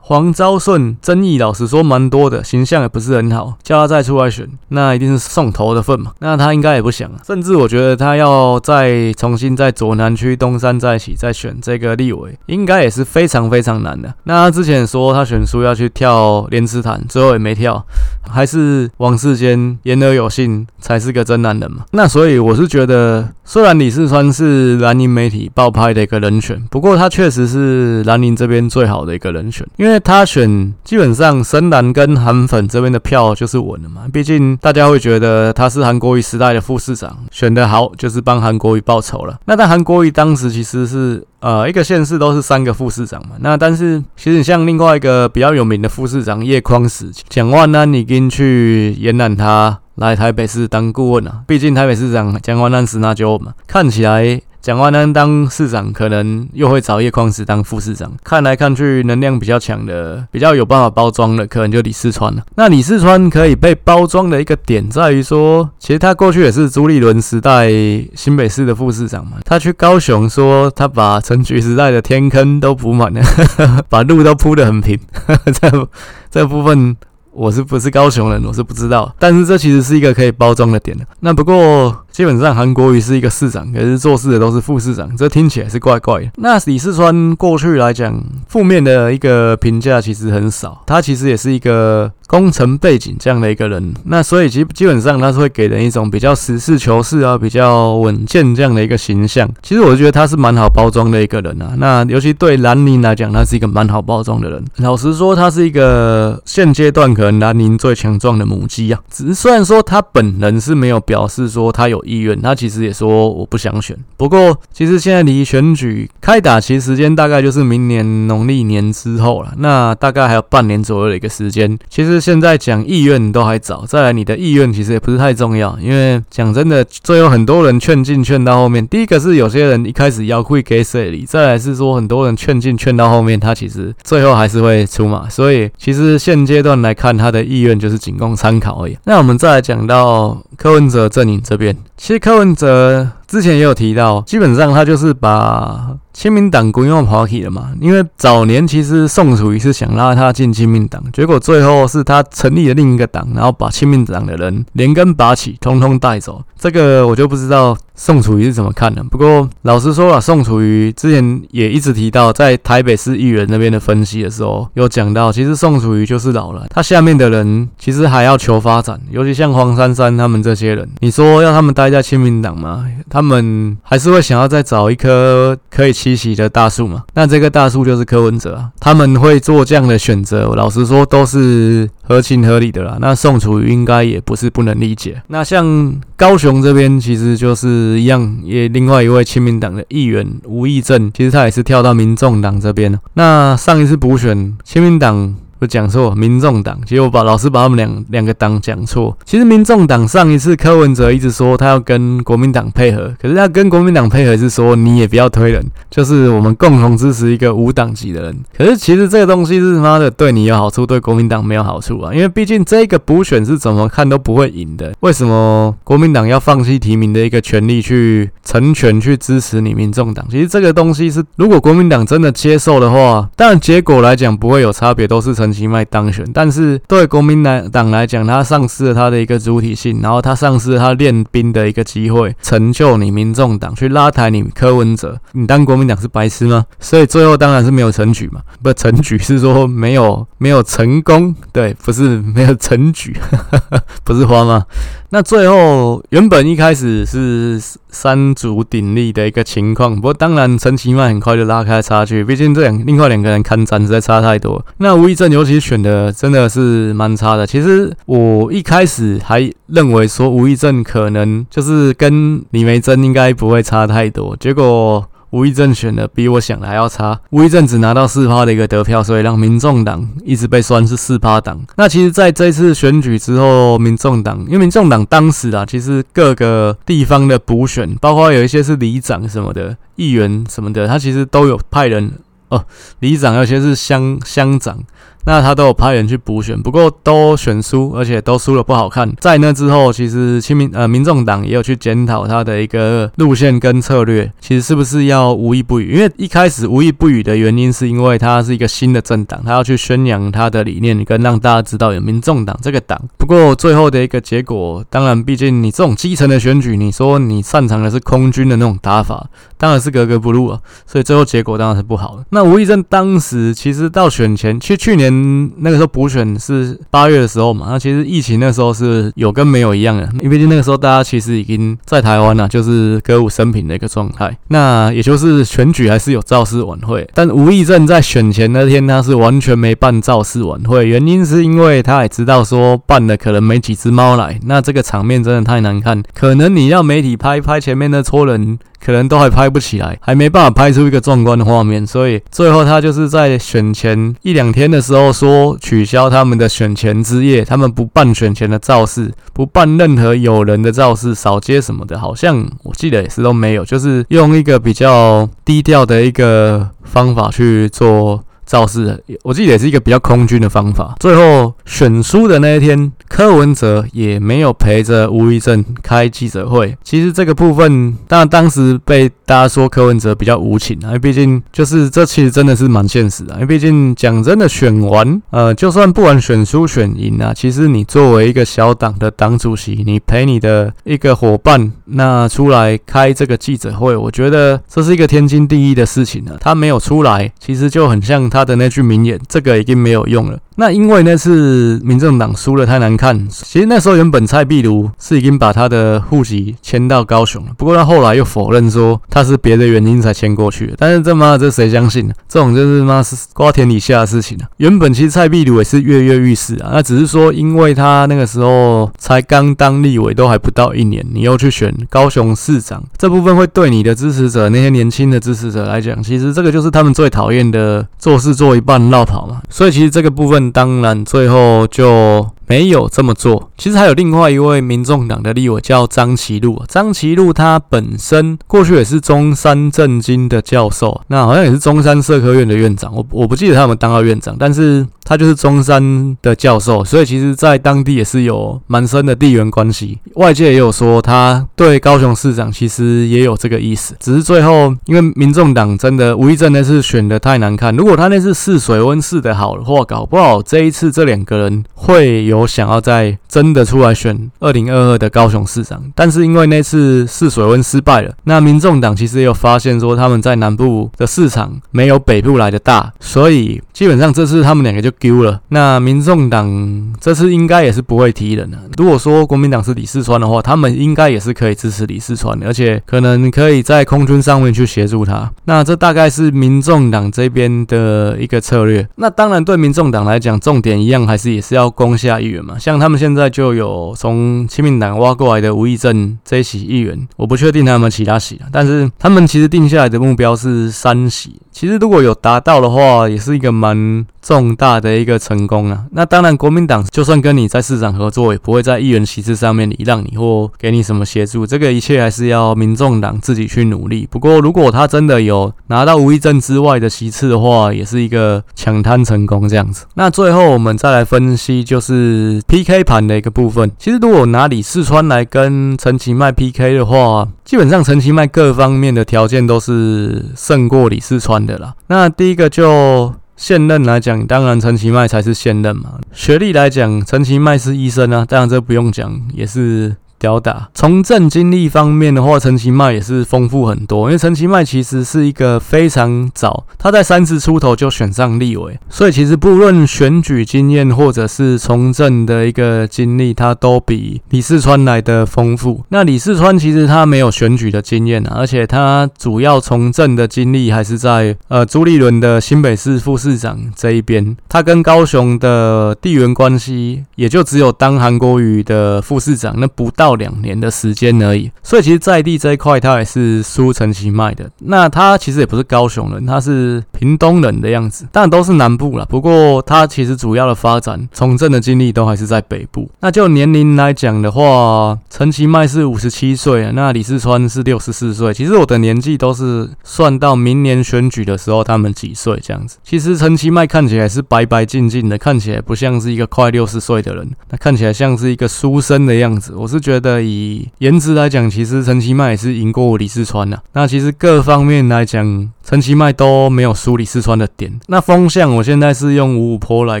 黄昭顺争议老实说蛮多的，形象也不是很好，叫他再出来选，那一定是送头的份嘛。那他应该也不想，甚至我觉得他要再重新在左南区东山再起再选这个立委，应该也是非常非常难的。那他之前说他选输要去跳莲池潭，最后也没跳，还是王世坚言而有信才是个真男人嘛。那所以我是觉得，虽然李世川是蓝营媒体爆拍的一个人选，不过他确实是蓝营这边最好的一个人选，因为。因为他选基本上深蓝跟韩粉这边的票就是稳了嘛，毕竟大家会觉得他是韩国瑜时代的副市长，选得好就是帮韩国瑜报仇了。那但韩国瑜当时其实是呃一个县市都是三个副市长嘛，那但是其实像另外一个比较有名的副市长叶匡时，蒋万安已经去延揽他来台北市当顾问了，毕竟台北市长蒋万安十拿九稳嘛，看起来。蒋万安当市长，可能又会找叶匡时当副市长。看来看去，能量比较强的、比较有办法包装的，可能就李四川了。那李四川可以被包装的一个点在于说，其实他过去也是朱立伦时代新北市的副市长嘛。他去高雄说，他把陈菊时代的天坑都补满了，把路都铺得很平。这这部分。我是不是高雄人？我是不知道，但是这其实是一个可以包装的点的。那不过基本上韩国瑜是一个市长，可是做事的都是副市长，这听起来是怪怪的。那李四川过去来讲，负面的一个评价其实很少，他其实也是一个。工程背景这样的一个人，那所以基基本上他是会给人一种比较实事求是啊，比较稳健这样的一个形象。其实我觉得他是蛮好包装的一个人啊。那尤其对兰宁来讲，他是一个蛮好包装的人。老实说，他是一个现阶段可能兰宁最强壮的母鸡啊。只是虽然说他本人是没有表示说他有意愿，他其实也说我不想选。不过其实现在离选举开打其实时间大概就是明年农历年之后了，那大概还有半年左右的一个时间。其实。现在讲意愿都还早，再来你的意愿其实也不是太重要，因为讲真的，最后很多人劝进劝到后面，第一个是有些人一开始要会给谁里，再来是说很多人劝进劝到后面，他其实最后还是会出马，所以其实现阶段来看，他的意愿就是仅供参考而已。那我们再来讲到柯文哲阵营这边，其实柯文哲之前也有提到，基本上他就是把。亲民党规划跑起了嘛？因为早年其实宋楚瑜是想拉他进亲民党，结果最后是他成立了另一个党，然后把亲民党的人连根拔起，通通带走。这个我就不知道。宋楚瑜是怎么看的？不过老实说了，宋楚瑜之前也一直提到，在台北市议员那边的分析的时候，有讲到，其实宋楚瑜就是老了，他下面的人其实还要求发展，尤其像黄珊珊他们这些人，你说要他们待在亲民党吗？他们还是会想要再找一棵可以栖息的大树嘛？那这个大树就是柯文哲，他们会做这样的选择，老实说都是合情合理的啦。那宋楚瑜应该也不是不能理解。那像高雄这边，其实就是。一样，也另外一位亲民党的议员吴义正，其实他也是跳到民众党这边。那上一次补选，亲民党。我讲错，民众党，结果把老师把他们两两个党讲错。其实民众党上一次柯文哲一直说他要跟国民党配合，可是他跟国民党配合是说你也不要推人，就是我们共同支持一个无党籍的人。可是其实这个东西是他妈的对你有好处，对国民党没有好处啊，因为毕竟这个补选是怎么看都不会赢的。为什么国民党要放弃提名的一个权利去成全去支持你民众党？其实这个东西是如果国民党真的接受的话，当然结果来讲不会有差别，都是成。陈其迈当选，但是对国民党来讲，他丧失了他的一个主体性，然后他丧失了他练兵的一个机会，成就你民众党去拉抬你柯文哲，你当国民党是白痴吗？所以最后当然是没有成举嘛，不成举是说没有没有成功，对，不是没有成举，不是花吗？那最后原本一开始是三足鼎立的一个情况，不过当然陈其迈很快就拉开差距，毕竟这两另外两个人看战实在差太多。那吴益政尤其选的真的是蛮差的。其实我一开始还认为说吴益政可能就是跟李梅珍应该不会差太多，结果。吴益政选的比我想的还要差，吴益政只拿到四趴的一个得票，所以让民众党一直被酸是四趴党。那其实，在这次选举之后，民众党因为民众党当时啊，其实各个地方的补选，包括有一些是里长什么的、议员什么的，他其实都有派人哦，里长有些是乡乡长。那他都有派人去补选，不过都选输，而且都输了不好看。在那之后，其实亲民呃民众党也有去检讨他的一个路线跟策略，其实是不是要无意不语？因为一开始无意不语的原因，是因为他是一个新的政党，他要去宣扬他的理念，跟让大家知道有民众党这个党。不过最后的一个结果，当然毕竟你这种基层的选举，你说你擅长的是空军的那种打法，当然是格格不入啊。所以最后结果当然是不好的。那吴益政当时其实到选前，去去年。嗯，那个时候补选是八月的时候嘛，那其实疫情那时候是有跟没有一样的，因为那个时候大家其实已经在台湾了，就是歌舞升平的一个状态。那也就是选举还是有造势晚会，但吴益政在选前那天他是完全没办造势晚会，原因是因为他也知道说办了可能没几只猫来，那这个场面真的太难看，可能你要媒体拍拍前面那撮人。可能都还拍不起来，还没办法拍出一个壮观的画面，所以最后他就是在选前一两天的时候说取消他们的选前之夜，他们不办选前的造势，不办任何有人的造势、扫街什么的，好像我记得也是都没有，就是用一个比较低调的一个方法去做。造势，我记得也是一个比较空军的方法。最后选书的那一天，柯文哲也没有陪着吴益政开记者会。其实这个部分，当然当时被大家说柯文哲比较无情啊，因为毕竟就是这其实真的是蛮现实的。因为毕竟讲真的，选完呃，就算不管选输选赢啊，其实你作为一个小党的党主席，你陪你的一个伙伴那出来开这个记者会，我觉得这是一个天经地义的事情啊。他没有出来，其实就很像他。的那句名言，这个已经没有用了。那因为那次民政党输了太难看，其实那时候原本蔡壁如是已经把他的户籍迁到高雄了，不过他后来又否认说他是别的原因才迁过去的。但是这妈这谁相信呢？这种就是妈是瓜田李下的事情啊。原本其实蔡壁如也是跃跃欲试啊，那只是说因为他那个时候才刚当立委都还不到一年，你又去选高雄市长，这部分会对你的支持者那些年轻的支持者来讲，其实这个就是他们最讨厌的做事做一半落跑嘛。所以其实这个部分。当然，最后就。没有这么做。其实还有另外一位民众党的立委叫张其禄。张其禄他本身过去也是中山政经的教授，那好像也是中山社科院的院长。我我不记得他有没有当到院长，但是他就是中山的教授，所以其实在当地也是有蛮深的地缘关系。外界也有说他对高雄市长其实也有这个意思，只是最后因为民众党真的吴益政那次选的太难看，如果他那次试水温试的好的话，搞不好这一次这两个人会有。有想要再真的出来选二零二二的高雄市长，但是因为那次试水温失败了，那民众党其实也有发现说他们在南部的市场没有北部来的大，所以基本上这次他们两个就丢了。那民众党这次应该也是不会提人了。如果说国民党是李四川的话，他们应该也是可以支持李四川的，而且可能可以在空军上面去协助他。那这大概是民众党这边的一个策略。那当然对民众党来讲，重点一样还是也是要攻下议员。嘛，像他们现在就有从亲民党挖过来的吴益政这一席议员，我不确定他们其他席，但是他们其实定下来的目标是三席。其实如果有达到的话，也是一个蛮重大的一个成功啊。那当然，国民党就算跟你在市长合作，也不会在议员席次上面礼让你或给你什么协助。这个一切还是要民众党自己去努力。不过，如果他真的有拿到吴益政之外的席次的话，也是一个抢滩成功这样子。那最后我们再来分析，就是 PK 盘的一个部分，其实如果拿李四川来跟陈其迈 PK 的话，基本上陈其迈各方面的条件都是胜过李四川的啦。那第一个就现任来讲，当然陈其迈才是现任嘛。学历来讲，陈其迈是医生啊，当然这不用讲，也是。吊打从政经历方面的话，陈其迈也是丰富很多。因为陈其迈其实是一个非常早，他在三十出头就选上立委，所以其实不论选举经验或者是从政的一个经历，他都比李四川来的丰富。那李四川其实他没有选举的经验啊，而且他主要从政的经历还是在呃朱立伦的新北市副市长这一边。他跟高雄的地缘关系也就只有当韩国瑜的副市长，那不到。到两年的时间而已。所以其实在地这一块，他也是输陈其迈的。那他其实也不是高雄人，他是屏东人的样子，但都是南部啦。不过他其实主要的发展从政的经历都还是在北部。那就年龄来讲的话，陈其迈是五十七岁，那李世川是六十四岁。其实我的年纪都是算到明年选举的时候，他们几岁这样子。其实陈其迈看起来是白白净净的，看起来不像是一个快六十岁的人，那看起来像是一个书生的样子。我是觉得的以颜值来讲，其实陈其迈也是赢过李四川的。那其实各方面来讲，陈其迈都没有输李四川的点。那风向我现在是用五五坡来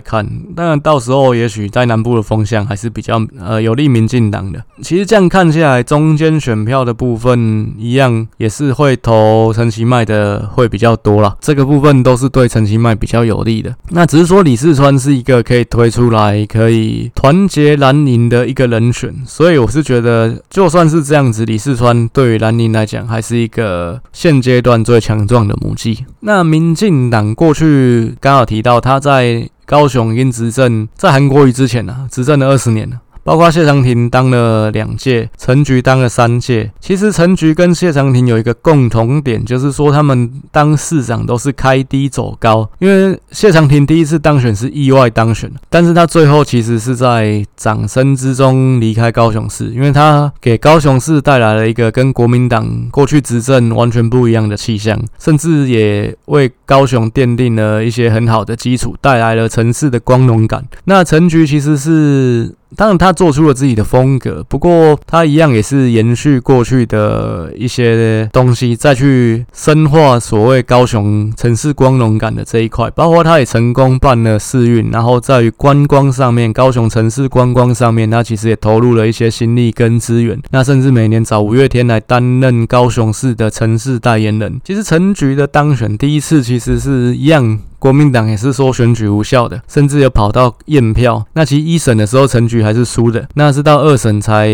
看，当然到时候也许在南部的风向还是比较呃有利民进党的。其实这样看下来，中间选票的部分一样也是会投陈其迈的会比较多啦。这个部分都是对陈其迈比较有利的。那只是说李四川是一个可以推出来可以团结蓝营的一个人选，所以我是觉觉得就算是这样子，李四川对于兰陵来讲还是一个现阶段最强壮的母鸡。那民进党过去刚好提到他在高雄因执政，在韩国瑜之前呢、执政了二十年了。包括谢长廷当了两届，陈菊当了三届。其实陈菊跟谢长廷有一个共同点，就是说他们当市长都是开低走高。因为谢长廷第一次当选是意外当选，但是他最后其实是在掌声之中离开高雄市，因为他给高雄市带来了一个跟国民党过去执政完全不一样的气象，甚至也为高雄奠定了一些很好的基础，带来了城市的光荣感。那陈菊其实是。当然，他做出了自己的风格，不过他一样也是延续过去的一些东西，再去深化所谓高雄城市光荣感的这一块。包括他也成功办了世运，然后在于观光上面，高雄城市观光上面，他其实也投入了一些心力跟资源。那甚至每年找五月天来担任高雄市的城市代言人。其实陈局的当选第一次其实是一样。国民党也是说选举无效的，甚至有跑到验票。那其实一审的时候，陈菊还是输的，那是到二审才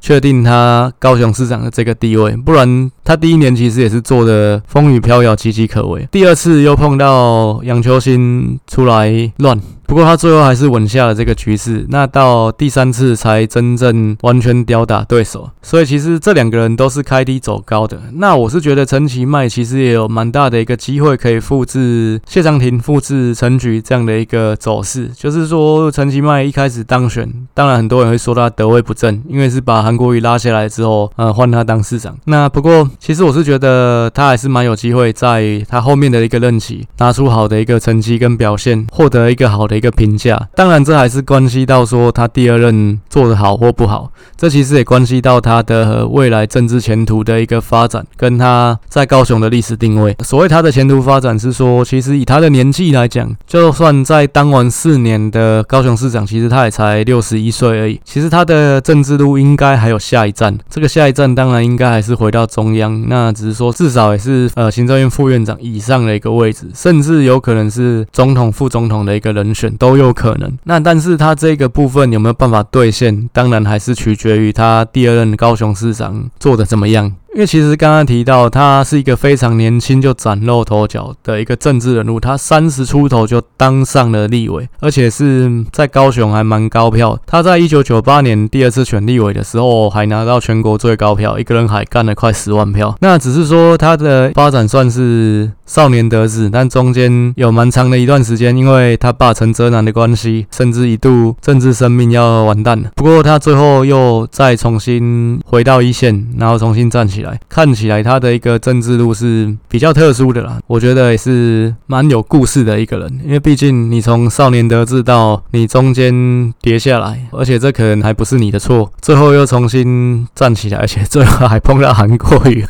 确定他高雄市长的这个地位。不然他第一年其实也是做的风雨飘摇、岌岌可危。第二次又碰到杨秋兴出来乱。不过他最后还是稳下了这个局势，那到第三次才真正完全吊打对手。所以其实这两个人都是开低走高的。那我是觉得陈其迈其实也有蛮大的一个机会可以复制谢长廷、复制陈菊这样的一个走势。就是说陈其迈一开始当选，当然很多人会说他得位不正，因为是把韩国瑜拉下来之后，呃，换他当市长。那不过其实我是觉得他还是蛮有机会在他后面的一个任期拿出好的一个成绩跟表现，获得一个好的。一个评价，当然这还是关系到说他第二任做得好或不好，这其实也关系到他的未来政治前途的一个发展，跟他在高雄的历史定位。所谓他的前途发展是说，其实以他的年纪来讲，就算在当完四年的高雄市长，其实他也才六十一岁而已。其实他的政治路应该还有下一站，这个下一站当然应该还是回到中央，那只是说至少也是呃行政院副院长以上的一个位置，甚至有可能是总统、副总统的一个人选。都有可能，那但是他这个部分有没有办法兑现，当然还是取决于他第二任高雄市长做的怎么样。因为其实刚刚提到，他是一个非常年轻就崭露头角的一个政治人物，他三十出头就当上了立委，而且是在高雄还蛮高票。他在一九九八年第二次选立委的时候，还拿到全国最高票，一个人还干了快十万票。那只是说他的发展算是少年得志，但中间有蛮长的一段时间，因为他爸陈哲南的关系，甚至一度政治生命要完蛋了。不过他最后又再重新回到一线，然后重新站起来。看起来他的一个政治路是比较特殊的啦，我觉得也是蛮有故事的一个人，因为毕竟你从少年得志到你中间跌下来，而且这可能还不是你的错，最后又重新站起来，而且最后还碰到韩国瑜，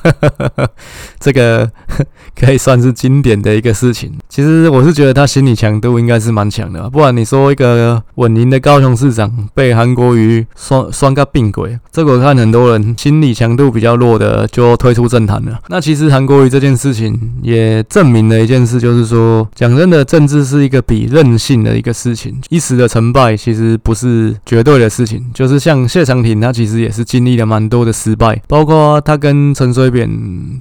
这个 可以算是经典的一个事情。其实我是觉得他心理强度应该是蛮强的，不然你说一个稳赢的高雄市长被韩国瑜双双个并轨，这个我看很多人心理强度比较弱的。就退出政坛了。那其实韩国瑜这件事情也证明了一件事，就是说，讲真的，政治是一个比任性的一个事情。一时的成败其实不是绝对的事情。就是像谢长廷，他其实也是经历了蛮多的失败，包括他跟陈水扁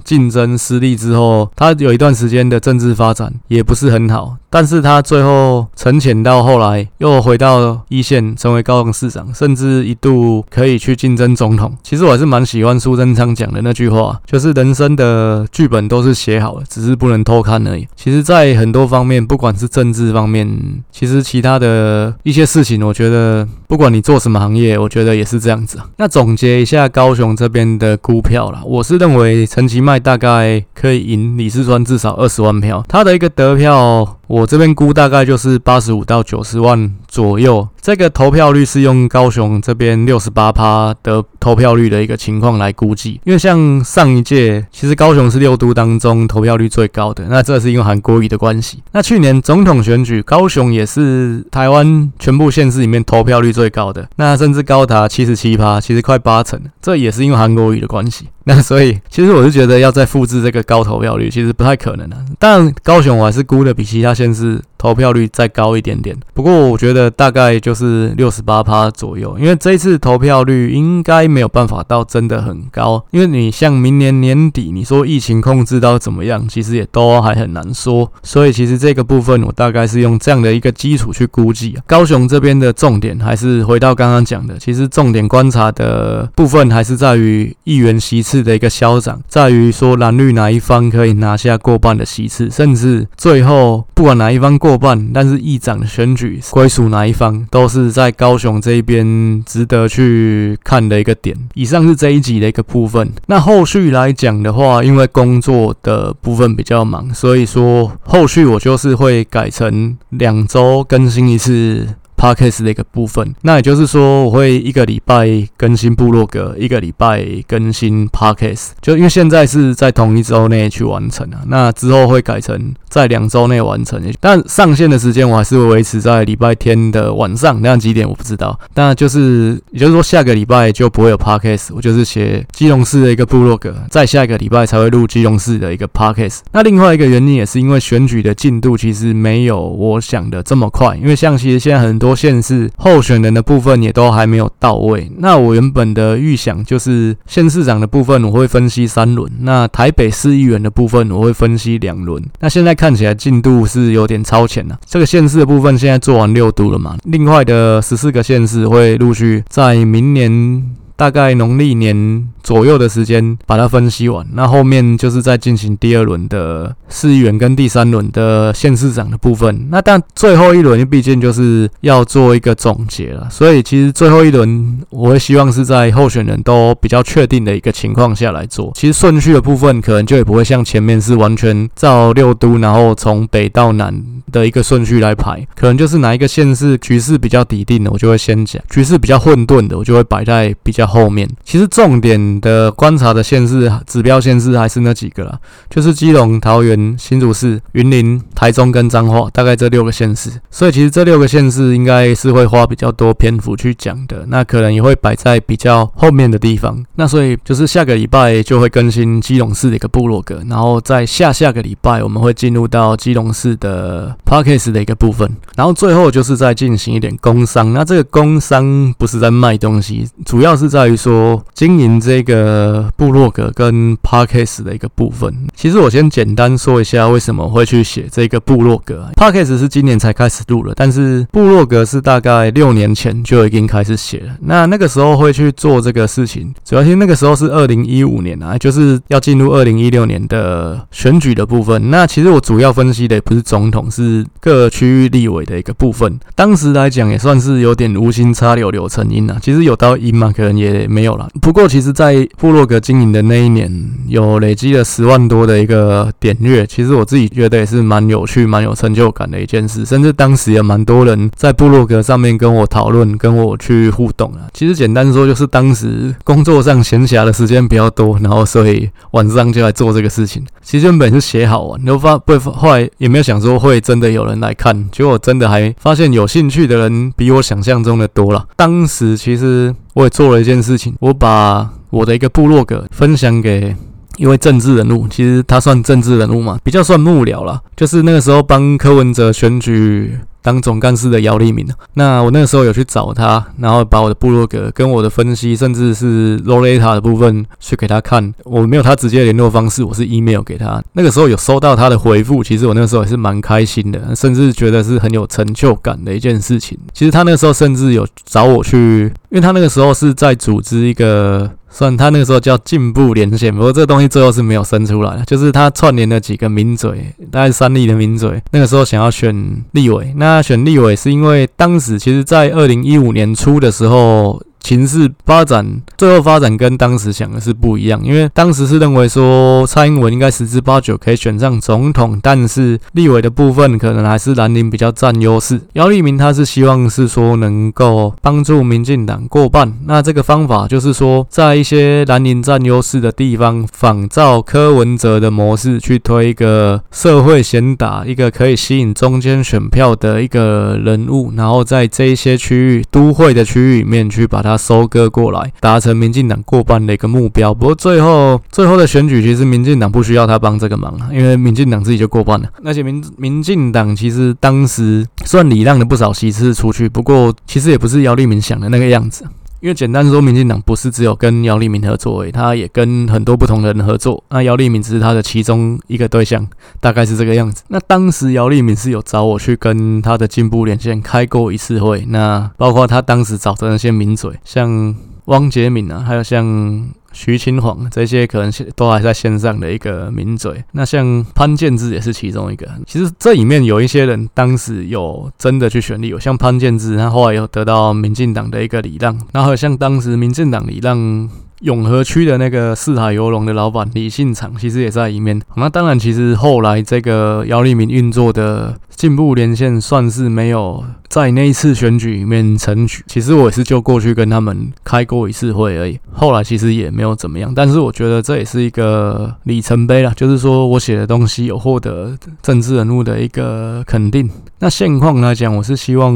竞争失利之后，他有一段时间的政治发展也不是很好。但是他最后沉潜到后来又回到一线，成为高雄市长，甚至一度可以去竞争总统。其实我还是蛮喜欢苏贞昌讲的那句话，就是人生的剧本都是写好的，只是不能偷看而已。其实，在很多方面，不管是政治方面，其实其他的一些事情，我觉得不管你做什么行业，我觉得也是这样子。那总结一下高雄这边的估票啦，我是认为陈其迈大概可以赢李世川至少二十万票，他的一个得票。我这边估大概就是八十五到九十万左右，这个投票率是用高雄这边六十八趴的投票率的一个情况来估计，因为像上一届，其实高雄是六都当中投票率最高的，那这是因为韩国瑜的关系。那去年总统选举，高雄也是台湾全部县市里面投票率最高的，那甚至高达七十七趴，其实快八成，这也是因为韩国瑜的关系。那所以，其实我是觉得要再复制这个高投票率，其实不太可能啊。但高雄我还是估的比其他县市投票率再高一点点。不过我觉得大概就是六十八趴左右，因为这一次投票率应该没有办法到真的很高。因为你像明年年底，你说疫情控制到怎么样，其实也都还很难说。所以其实这个部分我大概是用这样的一个基础去估计啊。高雄这边的重点还是回到刚刚讲的，其实重点观察的部分还是在于议员席次。的一个消长，在于说蓝绿哪一方可以拿下过半的席次，甚至最后不管哪一方过过半，但是议长的选举归属哪一方，都是在高雄这一边值得去看的一个点。以上是这一集的一个部分。那后续来讲的话，因为工作的部分比较忙，所以说后续我就是会改成两周更新一次。Podcast 的一个部分，那也就是说，我会一个礼拜更新部落格，一个礼拜更新 Podcast，就因为现在是在同一周内去完成啊，那之后会改成在两周内完成，但上线的时间我还是会维持在礼拜天的晚上，那几点我不知道，那就是也就是说下个礼拜就不会有 Podcast，我就是写基隆市的一个部落格，再下一个礼拜才会录基隆市的一个 Podcast。那另外一个原因也是因为选举的进度其实没有我想的这么快，因为像其实现在很多。多县市候选人的部分也都还没有到位。那我原本的预想就是县市长的部分我会分析三轮，那台北市议员的部分我会分析两轮。那现在看起来进度是有点超前了。这个县市的部分现在做完六度了嘛？另外的十四个县市会陆续在明年大概农历年。左右的时间把它分析完，那后面就是在进行第二轮的市议员跟第三轮的县市长的部分。那但最后一轮毕竟就是要做一个总结了，所以其实最后一轮我会希望是在候选人都比较确定的一个情况下来做。其实顺序的部分可能就也不会像前面是完全照六都，然后从北到南的一个顺序来排，可能就是哪一个县市局势比较底定的，我就会先讲；局势比较混沌的，我就会摆在比较后面。其实重点。的观察的县市指标县市还是那几个啦，就是基隆、桃园、新竹市、云林、台中跟彰化，大概这六个县市。所以其实这六个县市应该是会花比较多篇幅去讲的，那可能也会摆在比较后面的地方。那所以就是下个礼拜就会更新基隆市的一个部落格，然后在下下个礼拜我们会进入到基隆市的 Podcast 的一个部分，然后最后就是再进行一点工商。那这个工商不是在卖东西，主要是在在于说经营这个。一个部落格跟 Podcast 的一个部分，其实我先简单说一下为什么会去写这个部落格。Podcast 是今年才开始录了，但是部落格是大概六年前就已经开始写了。那那个时候会去做这个事情，主要是那个时候是二零一五年啊，就是要进入二零一六年的选举的部分。那其实我主要分析的也不是总统，是各区域立委的一个部分。当时来讲也算是有点无心插柳柳成荫啊，其实有到阴嘛，可能也也没有了。不过其实，在部落格经营的那一年，有累积了十万多的一个点阅，其实我自己觉得也是蛮有趣、蛮有成就感的一件事。甚至当时也蛮多人在部落格上面跟我讨论、跟我去互动啊。其实简单说，就是当时工作上闲暇的时间比较多，然后所以晚上就来做这个事情。其实原本是写好玩，然后发不后来也没有想说会真的有人来看，结果真的还发现有兴趣的人比我想象中的多了。当时其实我也做了一件事情，我把我的一个部落格分享给一位政治人物，其实他算政治人物嘛，比较算幕僚啦。就是那个时候帮柯文哲选举当总干事的姚立明。那我那个时候有去找他，然后把我的部落格跟我的分析，甚至是罗莱塔的部分去给他看。我没有他直接联络方式，我是 email 给他。那个时候有收到他的回复，其实我那个时候也是蛮开心的，甚至觉得是很有成就感的一件事情。其实他那个时候甚至有找我去，因为他那个时候是在组织一个。算他那个时候叫进步连线，不过这个东西最后是没有生出来的，就是他串联了几个名嘴，大概三立的名嘴，那个时候想要选立委，那选立委是因为当时其实在二零一五年初的时候。情势发展，最后发展跟当时想的是不一样，因为当时是认为说蔡英文应该十之八九可以选上总统，但是立委的部分可能还是蓝营比较占优势。姚立明他是希望是说能够帮助民进党过半，那这个方法就是说在一些蓝营占优势的地方，仿照柯文哲的模式去推一个社会贤达，一个可以吸引中间选票的一个人物，然后在这一些区域都会的区域里面去把它。他收割过来，达成民进党过半的一个目标。不过最后最后的选举，其实民进党不需要他帮这个忙，因为民进党自己就过半了。那些民民进党其实当时算礼让了不少席次出去，不过其实也不是姚立明想的那个样子。因为简单说，民进党不是只有跟姚立明合作，诶，他也跟很多不同的人合作。那姚立明只是他的其中一个对象，大概是这个样子。那当时姚立明是有找我去跟他的进步连线开过一次会，那包括他当时找的那些名嘴，像汪洁敏啊，还有像。徐清煌这些可能都还在线上的一个名嘴，那像潘建志也是其中一个。其实这里面有一些人当时有真的去选立委，像潘建志，他后来有得到民进党的一个礼让，然后像当时民进党礼让。永和区的那个四海游龙的老板李信长，其实也在里面。那当然，其实后来这个姚立明运作的进步连线，算是没有在那一次选举里面成局。其实我也是就过去跟他们开过一次会而已。后来其实也没有怎么样。但是我觉得这也是一个里程碑啦，就是说我写的东西有获得政治人物的一个肯定。那现况来讲，我是希望，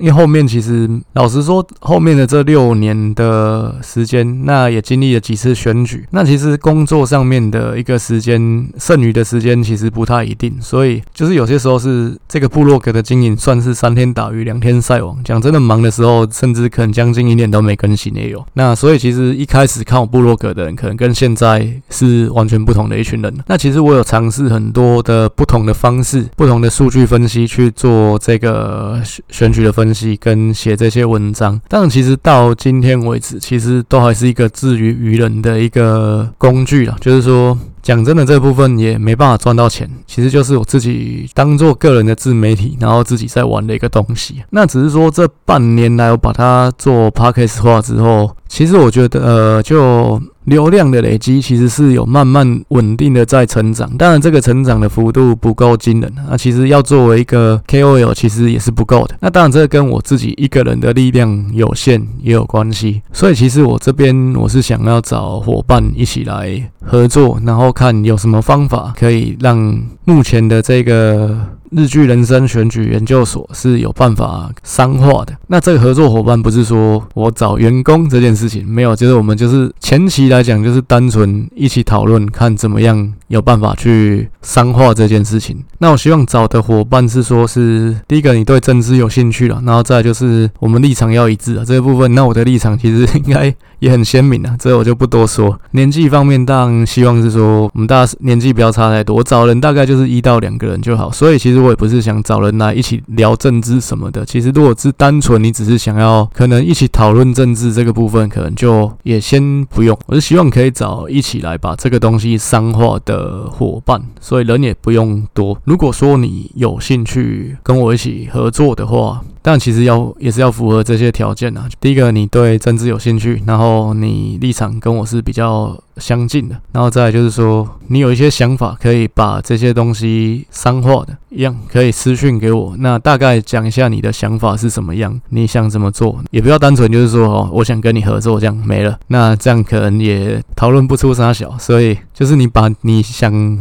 因为后面其实老实说，后面的这六年的时间，那。也经历了几次选举，那其实工作上面的一个时间，剩余的时间其实不太一定，所以就是有些时候是这个部落格的经营算是三天打鱼两天晒网，讲真的忙的时候，甚至可能将近一年都没更新也有。那所以其实一开始看我部落格的人，可能跟现在是完全不同的一群人。那其实我有尝试很多的不同的方式，不同的数据分析去做这个选举的分析跟写这些文章，但其实到今天为止，其实都还是一个。至于愚人的一个工具啊，就是说。讲真的，这部分也没办法赚到钱，其实就是我自己当做个人的自媒体，然后自己在玩的一个东西。那只是说这半年来我把它做 podcast 化之后，其实我觉得呃，就流量的累积其实是有慢慢稳定的在成长。当然，这个成长的幅度不够惊人，那其实要作为一个 KOL，其实也是不够的。那当然，这跟我自己一个人的力量有限也有关系。所以，其实我这边我是想要找伙伴一起来合作，然后。看有什么方法可以让目前的这个日剧人生选举研究所是有办法商化的。那这个合作伙伴不是说我找员工这件事情，没有，就是我们就是前期来讲就是单纯一起讨论，看怎么样有办法去商化这件事情。那我希望找的伙伴是说是第一个你对政治有兴趣了，然后再就是我们立场要一致啊这个部分。那我的立场其实应该也很鲜明啊，这我就不多说。年纪方面当然希望是说我们大家年纪不要差太多，我找人大概就是一到两个人就好。所以其实我也不是想找人来一起聊政治什么的。其实如果是单纯你只是想要可能一起讨论政治这个部分，可能就也先不用。我是希望可以找一起来把这个东西商化的伙伴，所以人也不用多。如果说你有兴趣跟我一起合作的话，但其实要也是要符合这些条件啊。第一个，你对政治有兴趣，然后你立场跟我是比较相近的，然后再来就是说你有一些想法，可以把这些东西商化的，一样可以私讯给我。那大概讲一下你的想法是什么样，你想怎么做，也不要单纯就是说哦，我想跟你合作这样没了，那这样可能也讨论不出啥小。所以就是你把你想。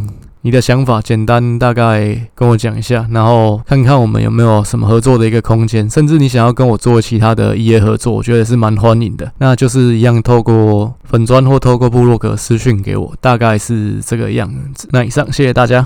你的想法简单大概跟我讲一下，然后看看我们有没有什么合作的一个空间，甚至你想要跟我做其他的一业合作，我觉得也是蛮欢迎的。那就是一样透过粉砖或透过部落格私讯给我，大概是这个样子。那以上，谢谢大家。